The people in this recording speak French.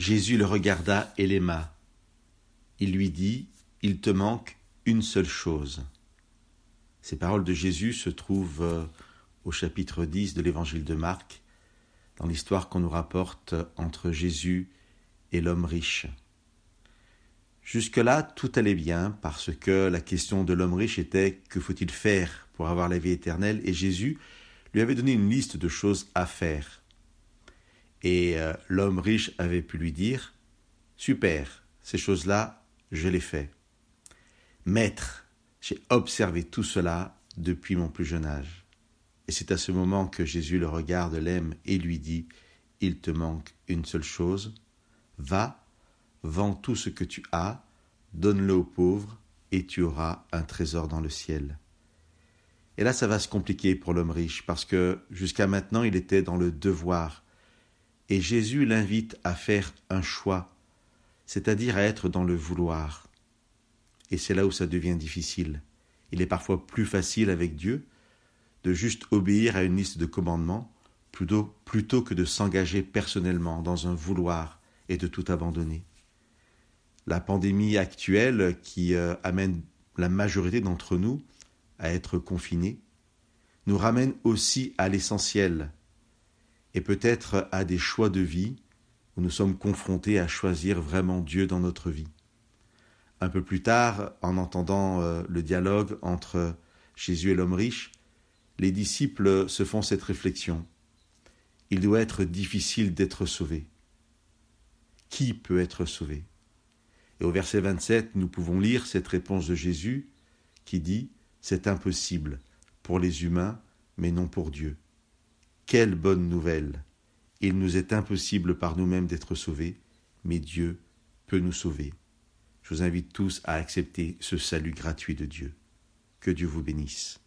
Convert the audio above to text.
Jésus le regarda et l'aima. Il lui dit, Il te manque une seule chose. Ces paroles de Jésus se trouvent euh, au chapitre 10 de l'évangile de Marc, dans l'histoire qu'on nous rapporte entre Jésus et l'homme riche. Jusque-là, tout allait bien, parce que la question de l'homme riche était que faut-il faire pour avoir la vie éternelle, et Jésus lui avait donné une liste de choses à faire. Et euh, l'homme riche avait pu lui dire Super, ces choses-là, je les fais. Maître, j'ai observé tout cela depuis mon plus jeune âge. Et c'est à ce moment que Jésus le regarde, l'aime et lui dit Il te manque une seule chose. Va, vends tout ce que tu as, donne-le aux pauvres, et tu auras un trésor dans le ciel. Et là, ça va se compliquer pour l'homme riche, parce que jusqu'à maintenant, il était dans le devoir et Jésus l'invite à faire un choix, c'est-à-dire à être dans le vouloir. Et c'est là où ça devient difficile. Il est parfois plus facile avec Dieu de juste obéir à une liste de commandements plutôt, que de s'engager personnellement dans un vouloir et de tout abandonner. La pandémie actuelle qui euh, amène la majorité d'entre nous à être confinés nous ramène aussi à l'essentiel, et peut-être à des choix de vie où nous sommes confrontés à choisir vraiment Dieu dans notre vie. Un peu plus tard, en entendant euh, le dialogue entre Jésus et l'homme riche, les disciples se font cette réflexion. Il doit être difficile d'être sauvé. Qui peut être sauvé? Et au verset 27, nous pouvons lire cette réponse de Jésus qui dit C'est impossible pour les humains, mais non pour Dieu. Quelle bonne nouvelle Il nous est impossible par nous-mêmes d'être sauvés, mais Dieu peut nous sauver. Je vous invite tous à accepter ce salut gratuit de Dieu. Que Dieu vous bénisse.